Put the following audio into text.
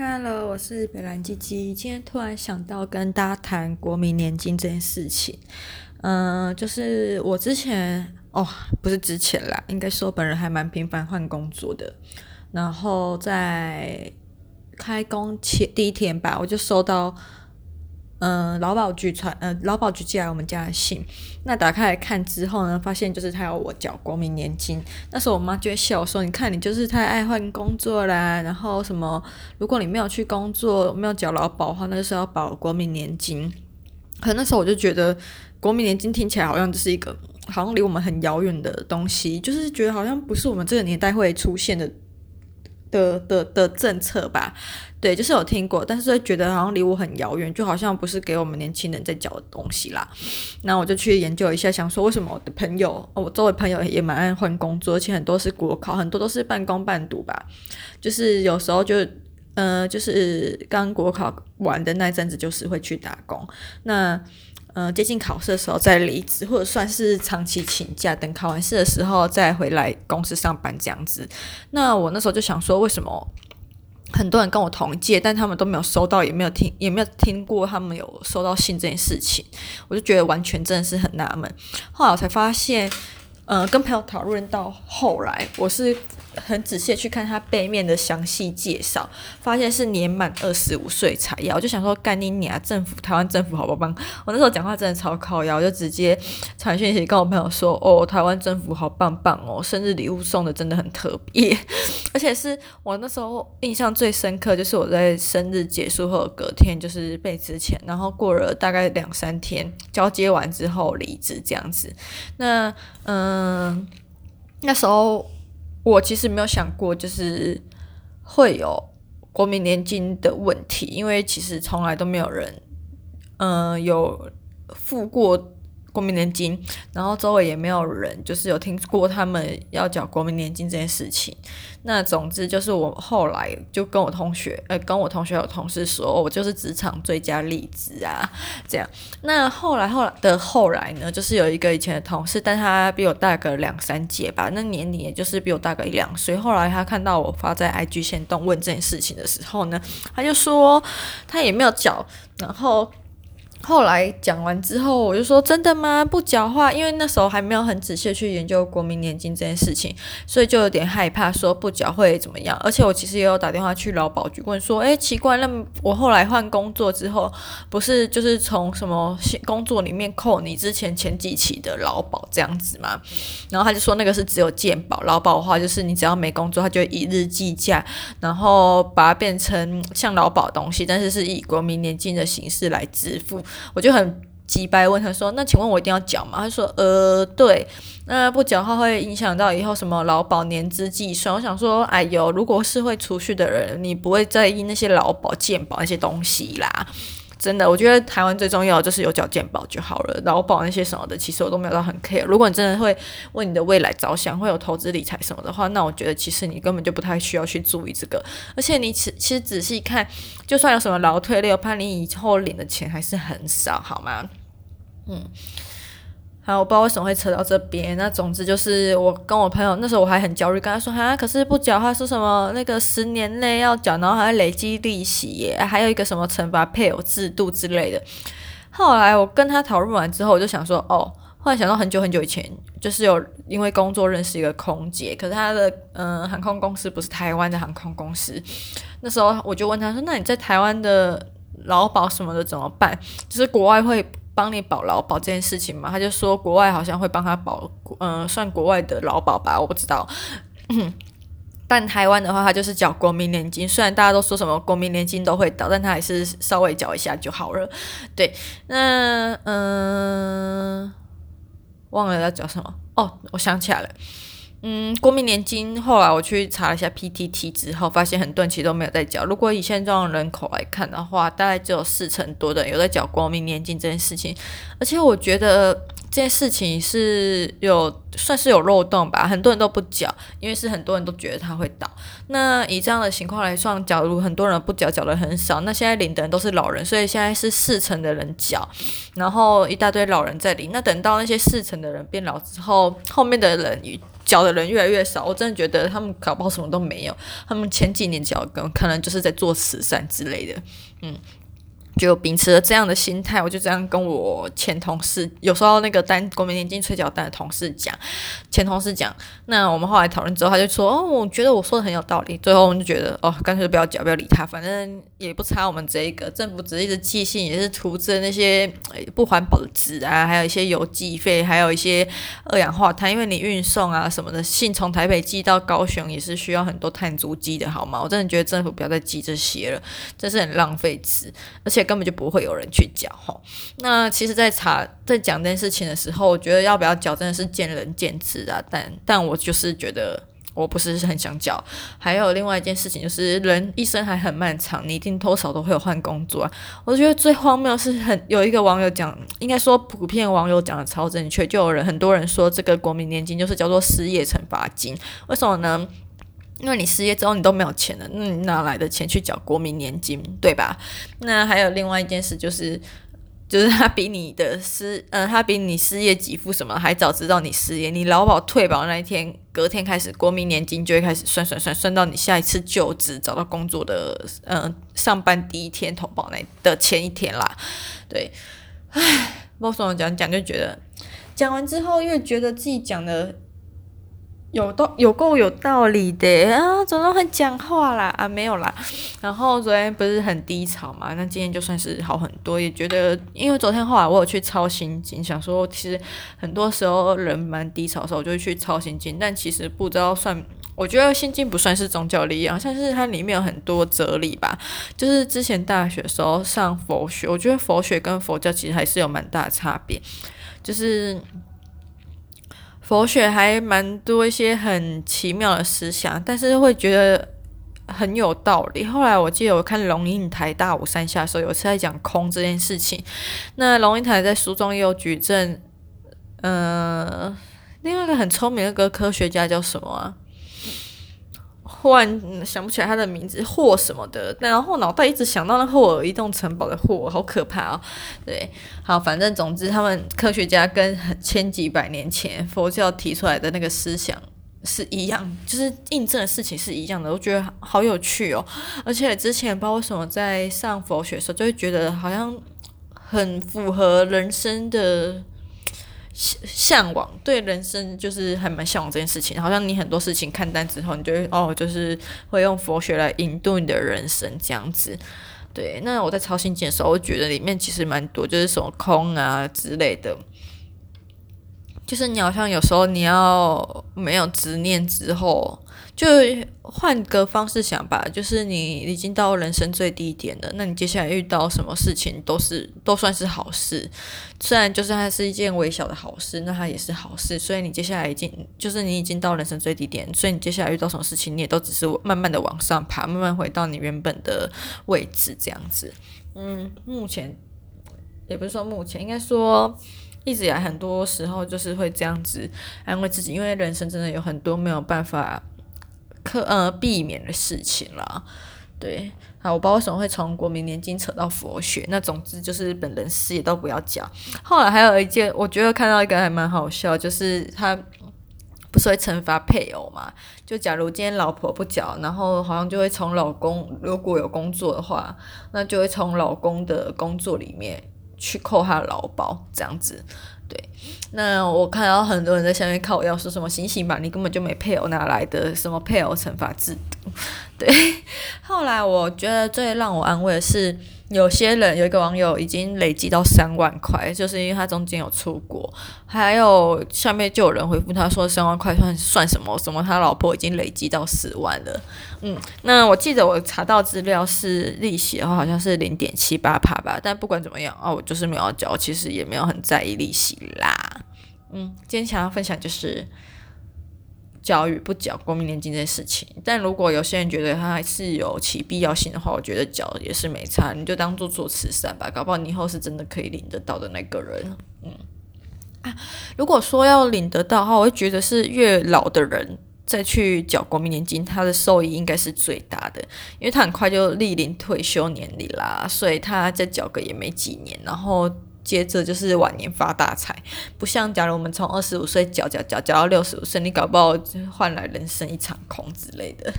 Hello，我是北兰鸡鸡。今天突然想到跟大家谈国民年金这件事情。嗯、就是我之前哦，不是之前啦，应该说本人还蛮频繁换工作的。然后在开工前第一天吧，我就收到。嗯，劳保局传，呃，劳保局寄来我们家的信。那打开来看之后呢，发现就是他要我缴国民年金。那时候我妈就会笑说：“你看你就是太爱换工作啦，然后什么，如果你没有去工作，没有缴劳保的话，那就是要保国民年金。”可那时候我就觉得国民年金听起来好像就是一个好像离我们很遥远的东西，就是觉得好像不是我们这个年代会出现的。的的的政策吧，对，就是有听过，但是会觉得好像离我很遥远，就好像不是给我们年轻人在教的东西啦。那我就去研究一下，想说为什么我的朋友，我周围朋友也蛮爱换工作，而且很多是国考，很多都是半工半读吧。就是有时候就，呃，就是刚国考完的那阵子，就是会去打工。那呃，接近考试的时候再离职，或者算是长期请假，等考完试的时候再回来公司上班这样子。那我那时候就想说，为什么很多人跟我同届，但他们都没有收到，也没有听，也没有听过他们有收到信这件事情？我就觉得完全真的是很纳闷。后来我才发现，呃，跟朋友讨论到后来，我是。很仔细去看它背面的详细介绍，发现是年满二十五岁才要。我就想说，干你娘！政府台湾政府好棒棒！我那时候讲话真的超靠腰，就直接传讯息跟我朋友说：“哦，台湾政府好棒棒哦，生日礼物送的真的很特别。”而且是我那时候印象最深刻，就是我在生日结束后隔天就是被之前，然后过了大概两三天交接完之后离职这样子。那嗯，嗯那时候。我其实没有想过，就是会有国民年金的问题，因为其实从来都没有人，嗯、有付过。国民年金，然后周围也没有人，就是有听过他们要缴国民年金这件事情。那总之就是我后来就跟我同学，呃，跟我同学有同事说，我就是职场最佳例子啊，这样。那后来后来的后来呢，就是有一个以前的同事，但他比我大个两三届吧，那年龄也就是比我大个一两岁。后来他看到我发在 IG 线动问这件事情的时候呢，他就说他也没有缴，然后。后来讲完之后，我就说真的吗？不缴话，因为那时候还没有很仔细去研究国民年金这件事情，所以就有点害怕，说不缴会怎么样。而且我其实也有打电话去劳保局问说，哎，奇怪，那我后来换工作之后，不是就是从什么工作里面扣你之前前几期的劳保这样子吗？然后他就说那个是只有健保，劳保的话就是你只要没工作，他就一日计价，然后把它变成像劳保东西，但是是以国民年金的形式来支付。我就很急白问他说：“那请问我一定要缴吗？”他说：“呃，对，那不缴的话会影响到以后什么劳保年资计算。”我想说：“哎呦，如果是会储蓄的人，你不会在意那些劳保、健保那些东西啦。”真的，我觉得台湾最重要就是有缴健保就好了，劳保那些什么的，其实我都没有到很 care。如果你真的会为你的未来着想，会有投资理财什么的话，那我觉得其实你根本就不太需要去注意这个。而且你其其实仔细看，就算有什么劳退了，我怕你以后领的钱还是很少，好吗？嗯。啊，我不知道为什么会扯到这边。那总之就是，我跟我朋友那时候我还很焦虑，跟他说哈，可是不缴的话说什么那个十年内要缴，然后还要累积利息耶，还有一个什么惩罚配偶制度之类的。后来我跟他讨论完之后，我就想说，哦，后来想到很久很久以前，就是有因为工作认识一个空姐，可是他的嗯、航空公司不是台湾的航空公司。那时候我就问他说，那你在台湾的劳保什么的怎么办？就是国外会。帮你保劳保这件事情嘛，他就说国外好像会帮他保，嗯、算国外的劳保吧，我不知道。但台湾的话，他就是缴国民年金，虽然大家都说什么国民年金都会倒，但他还是稍微缴一下就好了。对，那嗯、忘了要缴什么哦，我想起来了。嗯，国民年金后来我去查了一下 PTT 之后，发现很多人其实都没有在缴。如果以现状人口来看的话，大概只有四成多的人有在缴国民年金这件事情。而且我觉得这件事情是有算是有漏洞吧，很多人都不缴，因为是很多人都觉得他会倒。那以这样的情况来算，假如很多人不缴，缴的很少，那现在领的人都是老人，所以现在是四成的人缴，然后一大堆老人在领。那等到那些四成的人变老之后，后面的人教的人越来越少，我真的觉得他们搞不好什么都没有，他们前几年教的可能就是在做慈善之类的，嗯。就秉持了这样的心态，我就这样跟我前同事，有时候那个单国民年金催缴单的同事讲，前同事讲，那我们后来讨论之后，他就说，哦，我觉得我说的很有道理。最后我们就觉得，哦，干脆不要缴，不要理他，反正也不差我们这一个。政府只是一直寄信，也是图着那些不环保的纸啊，还有一些邮寄费，还有一些二氧化碳，因为你运送啊什么的，信从台北寄到高雄也是需要很多碳足迹的，好吗？我真的觉得政府不要再寄这些了，真是很浪费纸，而且。根本就不会有人去缴吼。那其实，在查在讲这件事情的时候，我觉得要不要缴真的是见仁见智啊。但但我就是觉得我不是很想缴。还有另外一件事情，就是人一生还很漫长，你一定多少都会有换工作啊。我觉得最荒谬是很有一个网友讲，应该说普遍网友讲的超正确，就有人很多人说这个国民年金就是叫做失业惩罚金。为什么呢？因为你失业之后你都没有钱了，那你哪来的钱去缴国民年金，对吧？那还有另外一件事就是，就是他比你的失，呃，他比你失业给付什么还早知道你失业，你劳保退保那一天，隔天开始国民年金就会开始算算算算到你下一次就职找到工作的，呃，上班第一天投保那的前一天啦，对，唉，我总讲讲就觉得，讲完之后又觉得自己讲的。有道有够有道理的啊！怎么都很讲话啦啊？没有啦。然后昨天不是很低潮嘛？那今天就算是好很多，也觉得因为昨天后来我有去抄心经，想说其实很多时候人蛮低潮的时候，我就会去抄心经。但其实不知道算，我觉得心经不算是宗教力量，像是它里面有很多哲理吧。就是之前大学时候上佛学，我觉得佛学跟佛教其实还是有蛮大的差别，就是。佛学还蛮多一些很奇妙的思想，但是会觉得很有道理。后来我记得我看龙应台大武山下的时候，有次在讲空这件事情。那龙应台在书中也有举证，呃，另外一个很聪明的一个科学家叫什么啊？忽然想不起来他的名字，霍什么的，然后脑袋一直想到那霍尔移动城堡的霍，好可怕哦。对，好，反正总之，他们科学家跟千几百年前佛教提出来的那个思想是一样，就是印证的事情是一样的，我觉得好有趣哦。而且之前不知道为什么在上佛学的时候，就会觉得好像很符合人生的。向往，对人生就是还蛮向往这件事情，好像你很多事情看淡之后，你就会哦，就是会用佛学来引渡你的人生这样子。对，那我在抄心经的时候，我觉得里面其实蛮多，就是什么空啊之类的，就是你好像有时候你要没有执念之后。就换个方式想吧，就是你已经到人生最低点了，那你接下来遇到什么事情都是都算是好事，虽然就是它是一件微小的好事，那它也是好事。所以你接下来已经就是你已经到人生最低点，所以你接下来遇到什么事情，你也都只是慢慢的往上爬，慢慢回到你原本的位置这样子。嗯，目前也不是说目前，应该说一直以来很多时候就是会这样子安慰自己，因为人生真的有很多没有办法。可呃避免的事情啦，对，好，我不知道为什么会从国民年金扯到佛学，那总之就是本人事业都不要讲。后来还有一件，我觉得看到一个还蛮好笑，就是他不是会惩罚配偶嘛？就假如今天老婆不缴，然后好像就会从老公如果有工作的话，那就会从老公的工作里面去扣他的劳保，这样子。对，那我看到很多人在下面靠，要说什么醒醒吧，你根本就没配偶，哪来的什么配偶惩罚制度？对，后来我觉得最让我安慰的是。有些人有一个网友已经累积到三万块，就是因为他中间有出国，还有下面就有人回复他说三万块算算什么？什么他老婆已经累积到四万了。嗯，那我记得我查到资料是利息的话好像是零点七八趴吧，但不管怎么样啊，我就是没有交，其实也没有很在意利息啦。嗯，今天想要分享就是。缴与不缴国民年金这件事情，但如果有些人觉得他还是有其必要性的话，我觉得缴也是没差，你就当做做慈善吧，搞不好你以后是真的可以领得到的那个人。嗯啊，如果说要领得到的话，我会觉得是越老的人再去缴国民年金，他的受益应该是最大的，因为他很快就历临退休年龄啦，所以他再缴个也没几年，然后接着就是晚年发大财，不像假如我们从二十五岁缴缴缴缴到六十五岁，你搞不好换来人生一场空之类的。